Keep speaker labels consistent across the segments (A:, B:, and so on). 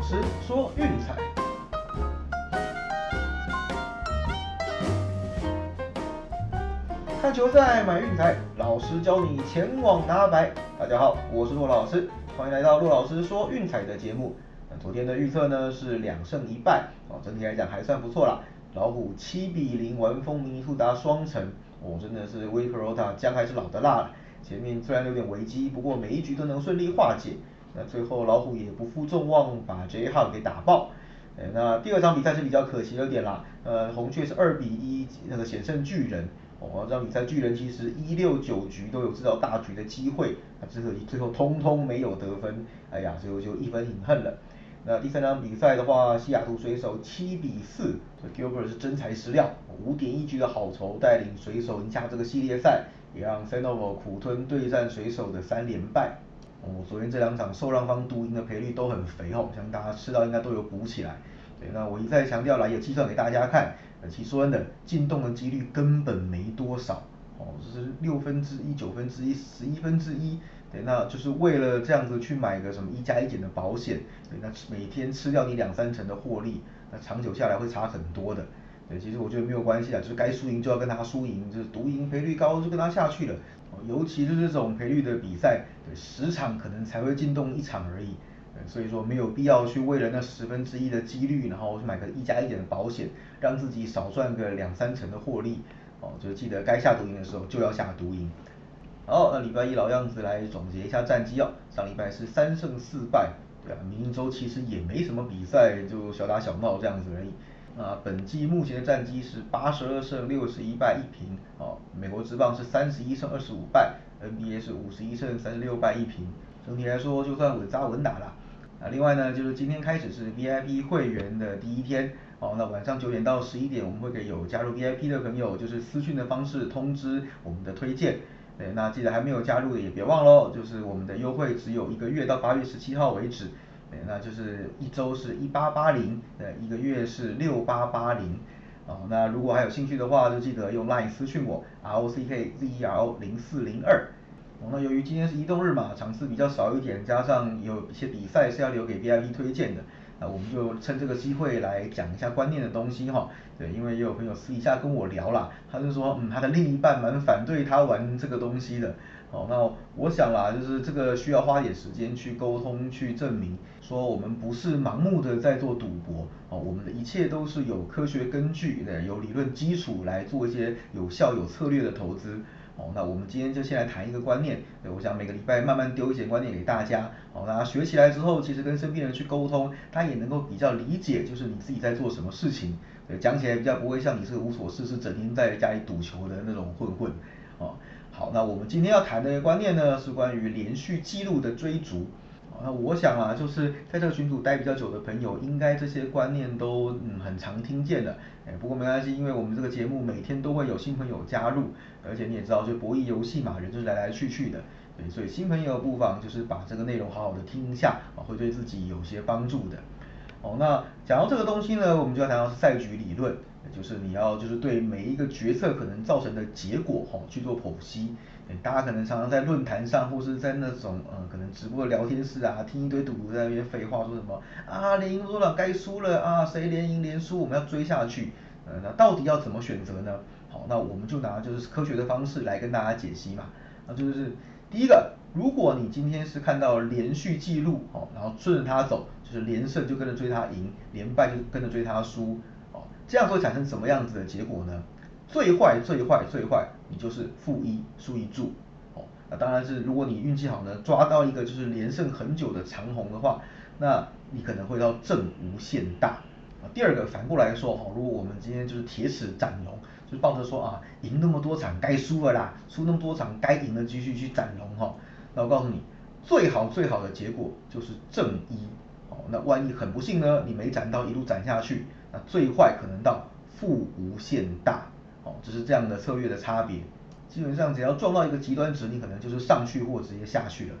A: 老师说运彩，看球赛买运彩，老师教你前往拿白。大家好，我是骆老师，欢迎来到骆老师说运彩的节目。那昨天的预测呢是两胜一败，哦，整体来讲还算不错啦。老虎七比零完封尼苏达双城，哦，真的是威克罗塔姜还是老的辣。前面虽然有点危机，不过每一局都能顺利化解。那最后老虎也不负众望，把 J 号给打爆。那第二场比赛是比较可惜了点啦。呃，红雀是二比一那个险胜巨人。哦，这场比赛巨人其实一六九局都有制造大局的机会，那只可惜最后通通没有得分。哎呀，最后就一分饮恨了。那第三场比赛的话，西雅图水手七比四，Gilbert 是真材实料，五点一局的好投带领水手赢下这个系列赛，也让 Sanogo 苦吞对战水手的三连败。哦，昨天这两场受让方独赢的赔率都很肥哦，相信大家吃到应该都有补起来。对，那我一再强调了，也计算给大家看，呃，其实说真的，进洞的几率根本没多少，哦，就是六分之一、九分之一、十一分之一，对，那就是为了这样子去买个什么一加一减的保险，对，那每天吃掉你两三成的获利，那长久下来会差很多的。对，其实我觉得没有关系啊，就是该输赢就要跟他输赢，就是独赢赔率高就跟他下去了。尤其是这种赔率的比赛，对，十场可能才会进洞一场而已，所以说没有必要去为了那十分之一的几率，然后去买个一加一点的保险，让自己少赚个两三成的获利。哦，就记得该下独赢的时候就要下独赢。好，那礼拜一老样子来总结一下战绩哦，上礼拜是三胜四败，对啊，明周其实也没什么比赛，就小打小闹这样子而已。啊，本季目前的战绩是八十二胜六十一败一平，哦，美国职棒是三十一胜二十五败，NBA 是五十一胜三十六败一平，整体来说就算稳扎稳打了。啊，另外呢，就是今天开始是 VIP 会员的第一天，哦，那晚上九点到十一点，我们会给有加入 VIP 的朋友，就是私讯的方式通知我们的推荐。对，那记得还没有加入的也别忘喽，就是我们的优惠只有一个月，到八月十七号为止。对那就是一周是一八八零，呃，一个月是六八八零，哦，那如果还有兴趣的话，就记得用 LINE 私讯我，R O C K Z E R O 零四零二，哦，那由于今天是移动日嘛，场次比较少一点，加上有一些比赛是要留给 V I P 推荐的，那我们就趁这个机会来讲一下观念的东西哈，对，因为也有朋友私底下跟我聊啦，他就说，嗯，他的另一半蛮反对他玩这个东西的。哦，那我想啦，就是这个需要花点时间去沟通，去证明，说我们不是盲目的在做赌博，哦，我们的一切都是有科学根据的，有理论基础来做一些有效、有策略的投资。哦，那我们今天就先来谈一个观念，对，我想每个礼拜慢慢丢一些观念给大家，哦，大家学起来之后，其实跟身边人去沟通，他也能够比较理解，就是你自己在做什么事情，对，讲起来比较不会像你是个无所事事，整天在家里赌球的那种混混，哦。好，那我们今天要谈的观念呢，是关于连续记录的追逐。那我想啊，就是在这个群组待比较久的朋友，应该这些观念都嗯很常听见的。哎，不过没关系，因为我们这个节目每天都会有新朋友加入，而且你也知道，就博弈游戏嘛，人就是来来去去的。对，所以新朋友不妨就是把这个内容好好的听一下，会对自己有些帮助的。哦，那讲到这个东西呢，我们就要谈到是赛局理论。就是你要就是对每一个决策可能造成的结果哈去做剖析，大家可能常常在论坛上或是在那种呃可能直播聊天室啊听一堆赌徒在那边废话说什么啊连赢多了该输了啊谁连赢连输我们要追下去，呃那到底要怎么选择呢？好，那我们就拿就是科学的方式来跟大家解析嘛，那就是第一个，如果你今天是看到连续记录哦，然后顺着它走，就是连胜就跟着追它赢，连败就跟着追它输。这样会产生什么样子的结果呢？最坏最坏最坏，你就是负一输一注，哦，那当然是如果你运气好呢，抓到一个就是连胜很久的长红的话，那你可能会到正无限大。啊，第二个反过来说哈，如果我们今天就是铁齿斩龙，就抱着说啊，赢那么多场该输了啦，输那么多场该赢的继续去斩龙哈，那我告诉你，最好最好的结果就是正一，那万一很不幸呢，你没斩到一路斩下去。那最坏可能到负无限大，哦，只是这样的策略的差别。基本上只要撞到一个极端值，你可能就是上去或直接下去了。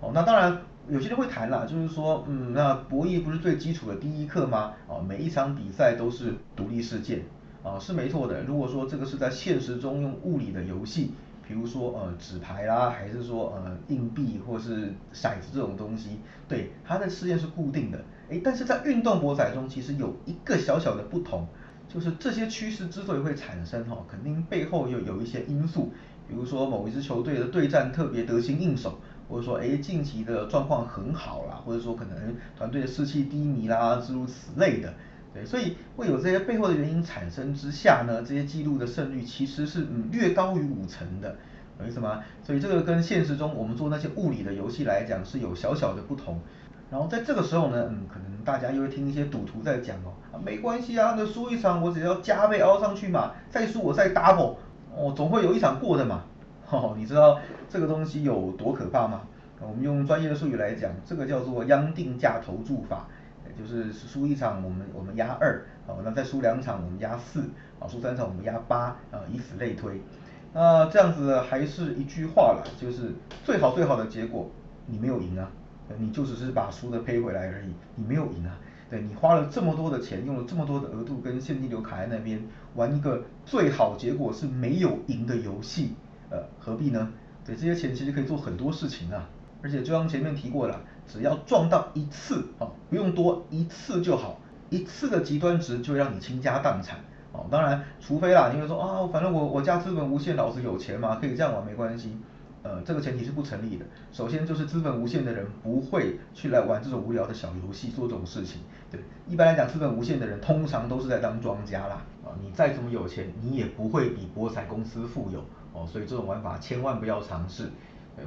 A: 哦，那当然有些人会谈啦，就是说，嗯，那博弈不是最基础的第一课吗？哦，每一场比赛都是独立事件，啊，是没错的。如果说这个是在现实中用物理的游戏，比如说呃纸牌啦，还是说呃硬币或是骰子这种东西，对，它的事件是固定的。哎，但是在运动博彩中，其实有一个小小的不同，就是这些趋势之所以会产生哈，肯定背后又有一些因素，比如说某一支球队的对战特别得心应手，或者说哎近期的状况很好啦，或者说可能团队的士气低迷啦，诸如此类的。对，所以会有这些背后的原因产生之下呢，这些记录的胜率其实是嗯略高于五成的，懂意思吗？所以这个跟现实中我们做那些物理的游戏来讲是有小小的不同。然后在这个时候呢，嗯，可能大家又会听一些赌徒在讲哦，啊没关系啊，那输一场我只要加倍凹上去嘛，再输我再 double，哦总会有一场过的嘛，哦你知道这个东西有多可怕吗？我们用专业的术语来讲，这个叫做央定价投注法。就是输一场我们我们压二，好，那再输两场我们压四，啊，输三场我们压八，啊，以此类推。那这样子还是一句话了，就是最好最好的结果你没有赢啊，你就只是把输的赔回来而已，你没有赢啊。对你花了这么多的钱，用了这么多的额度跟现金流卡在那边玩一个最好结果是没有赢的游戏，呃，何必呢？对，这些钱其实可以做很多事情啊。而且就像前面提过了，只要撞到一次啊，不用多一次就好，一次的极端值就让你倾家荡产哦。当然，除非啦，你会说啊，反正我我家资本无限，老子有钱嘛，可以这样玩没关系。呃，这个前提是不成立的。首先就是资本无限的人不会去来玩这种无聊的小游戏，做这种事情。对，一般来讲，资本无限的人通常都是在当庄家啦。啊，你再怎么有钱，你也不会比博彩公司富有哦。所以这种玩法千万不要尝试。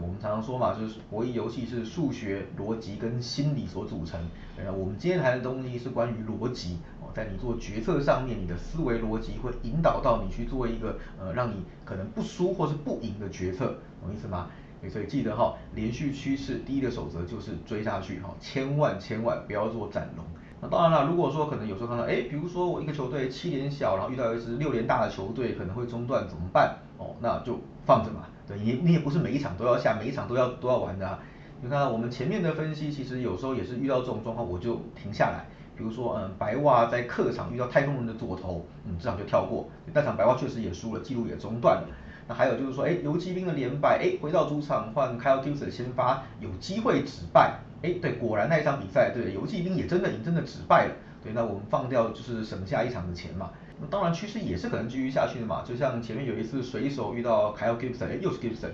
A: 我们常常说嘛，就是博弈游戏是数学、逻辑跟心理所组成。那我们今天谈的东西是关于逻辑哦，在你做决策上面，你的思维逻辑会引导到你去做一个呃，让你可能不输或是不赢的决策，懂意思吗？所以记得哈，连续趋势第一个守则就是追下去哈，千万千万不要做斩龙。那当然了，如果说可能有时候看到，哎，比如说我一个球队七连小，然后遇到一支六连大的球队，可能会中断怎么办？哦，那就放着嘛。对，你你也不是每一场都要下，每一场都要都要玩的啊。你看我们前面的分析，其实有时候也是遇到这种状况，我就停下来。比如说，嗯，白袜在客场遇到太空人的左投，嗯，这场就跳过。那场白袜确实也输了，记录也中断了。那还有就是说，哎，游击兵的连败，哎，回到主场换 Kyle t u s e r 先发，有机会止败。哎，对，果然那一场比赛，对，游击兵也真的赢，真的止败了。对，那我们放掉就是省下一场的钱嘛。那当然趋势也是可能继续下去的嘛。就像前面有一次水手遇到 Kyle Gibson，哎，又是 Gibson，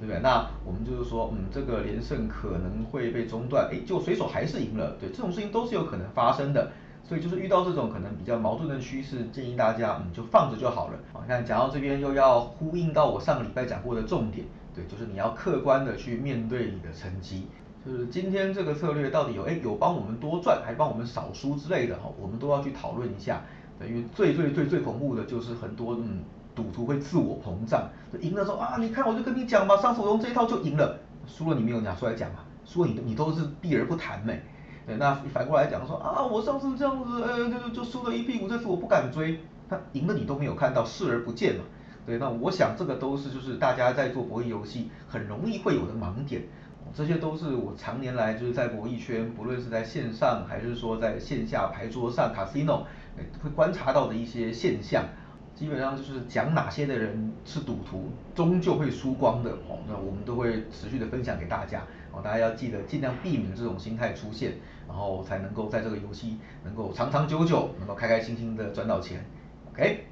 A: 对不对？那我们就是说，嗯，这个连胜可能会被中断，哎，就水手还是赢了。对，这种事情都是有可能发生的。所以就是遇到这种可能比较矛盾的趋势，建议大家嗯就放着就好了。好，那讲到这边又要呼应到我上个礼拜讲过的重点，对，就是你要客观的去面对你的成绩。就是今天这个策略到底有哎有帮我们多赚，还帮我们少输之类的哈，我们都要去讨论一下。对，因为最最最最恐怖的就是很多嗯赌徒会自我膨胀，赢了说啊你看我就跟你讲嘛，上次我用这一套就赢了，输了你没有拿出来讲嘛，输了你你都是避而不谈没。对，那反过来讲说啊我上次这样子呃就就输了一屁股，这次我不敢追，他赢了你都没有看到视而不见嘛。对，那我想这个都是就是大家在做博弈游戏很容易会有的盲点。这些都是我常年来就是在博弈圈，不论是在线上还是说在线下牌桌上 casino，会观察到的一些现象。基本上就是讲哪些的人是赌徒，终究会输光的哦。那我们都会持续的分享给大家哦，大家要记得尽量避免这种心态出现，然后才能够在这个游戏能够长长久久，能够开开心心的赚到钱。OK，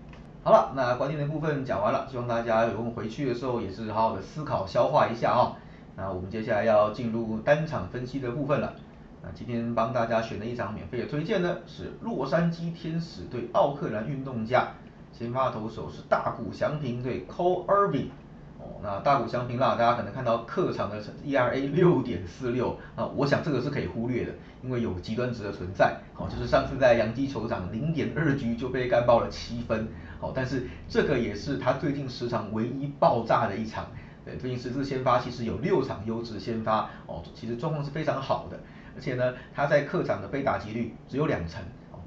A: 好了，那关键的部分讲完了，希望大家有空回去的时候也是好好的思考消化一下啊。那我们接下来要进入单场分析的部分了。那今天帮大家选的一场免费的推荐呢，是洛杉矶天使对奥克兰运动家，先发投手是大谷翔平对 Cole Irving。哦，那大谷翔平啦，大家可能看到客场的 ERA 六点四六，啊，我想这个是可以忽略的，因为有极端值的存在。好，就是上次在洋基球场零点二局就被干爆了七分。好，但是这个也是他最近十场唯一爆炸的一场。对，最近十次先发其实有六场优质先发，哦，其实状况是非常好的，而且呢，他在客场的被打击率只有两成，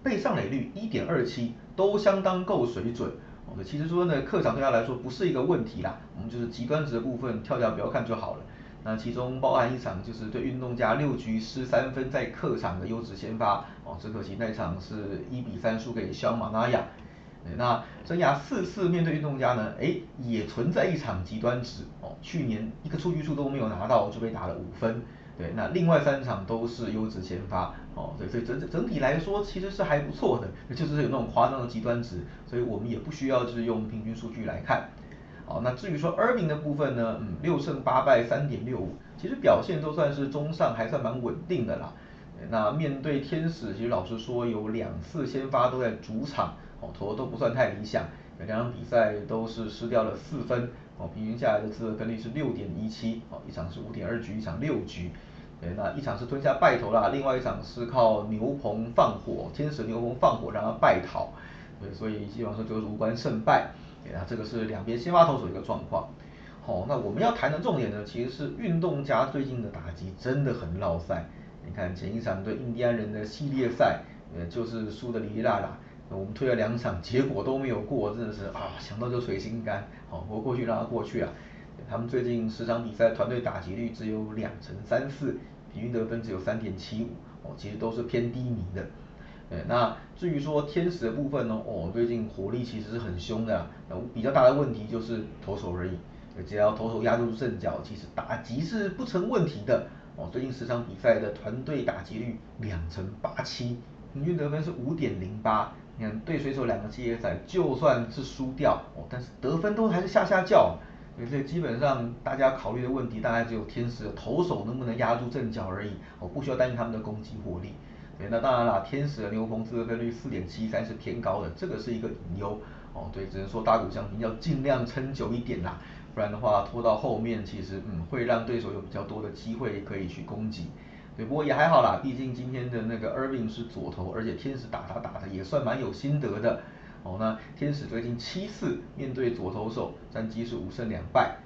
A: 被上垒率一点二七，都相当够水准。哦，其实说呢，客场对他来说不是一个问题啦，我们就是极端值的部分跳掉不要看就好了。那其中包含一场就是对运动家六局失三分在客场的优质先发，哦，只可惜那场是一比三输给小马拉亚。那生涯四次面对运动家呢，哎，也存在一场极端值哦，去年一个出局数都没有拿到就被打了五分，对，那另外三场都是优质先发哦，所以所以整整体来说其实是还不错的，就是有那种夸张的极端值，所以我们也不需要就是用平均数据来看。好，那至于说 Irving 的部分呢，嗯，六胜八败三点六五，其实表现都算是中上，还算蛮稳定的啦。那面对天使，其实老实说有两次先发都在主场，哦，投的都不算太理想，两场比赛都是失掉了四分，哦，平均下来的自得分率是六点一七，哦，一场是五点二局，一场六局，对，那一场是吞下败投啦，另外一场是靠牛棚放火，天使牛棚放火让他败逃，对，所以基本上说就是无关胜败。啊，这个是两边先发投手一个状况。好，那我们要谈的重点呢，其实是运动家最近的打击真的很落赛。你看前一场对印第安人的系列赛，呃，就是输的哩哩啦啦。我们推了两场，结果都没有过，真的是啊，想到就水心肝。好，我过去让他过去啊。他们最近十场比赛团队打击率只有两成三四，平均得分只有三点七五，哦，其实都是偏低迷的。对，那至于说天使的部分呢，哦，最近火力其实是很凶的，那比较大的问题就是投手而已，只要投手压住阵脚，其实打击是不成问题的。哦，最近十场比赛的团队打击率两成八七，平均得分是五点零八。你看对水手两个系列赛，就算是输掉，哦，但是得分都还是下下叫。所以这基本上大家考虑的问题，大概只有天使的投手能不能压住阵脚而已，哦，不需要担心他们的攻击火力。对，那当然了，天使的牛棚自得分率四点七三是偏高的，这个是一个隐忧哦。对，只能说大谷翔平要尽量撑久一点啦，不然的话拖到后面，其实嗯会让对手有比较多的机会可以去攻击。对，不过也还好啦，毕竟今天的那个 Irving 是左投，而且天使打他打的也算蛮有心得的哦。那天使最近七次面对左投手，战绩是五胜两败。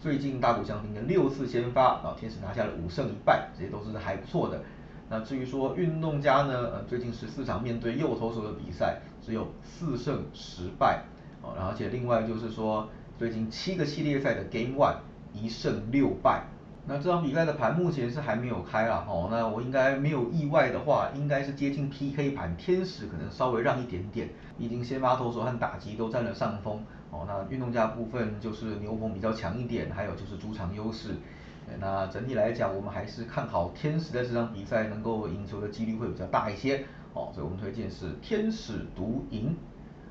A: 最近大谷翔平的六次先发啊，天使拿下了五胜一败，这些都是还不错的。那至于说运动家呢，呃，最近十四场面对右投手的比赛，只有四胜十败，哦，而且另外就是说，最近七个系列赛的 Game One 一胜六败。那这场比赛的盘目前是还没有开了，哦，那我应该没有意外的话，应该是接近 PK 盘，天使可能稍微让一点点，毕竟先发投手和打击都占了上风，哦，那运动家部分就是牛棚比较强一点，还有就是主场优势。那整体来讲，我们还是看好天使在这场比赛能够赢球的几率会比较大一些，哦，所以我们推荐是天使独赢。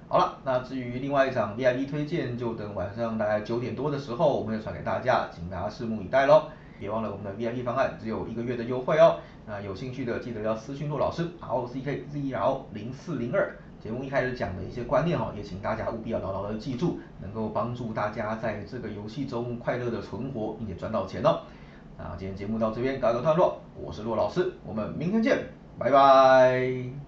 A: 好了，那至于另外一场 VIP 推荐，就等晚上大概九点多的时候，我们会传给大家，请大家拭目以待喽。别忘了我们的 VIP 方案只有一个月的优惠哦，那有兴趣的记得要私信骆老师 R O C K Z E R O 零四零二。节目一开始讲的一些观念哈，也请大家务必要牢牢的记住，能够帮助大家在这个游戏中快乐的存活，并且赚到钱哦。那今天节目到这边告一个段落，我是骆老师，我们明天见，拜拜。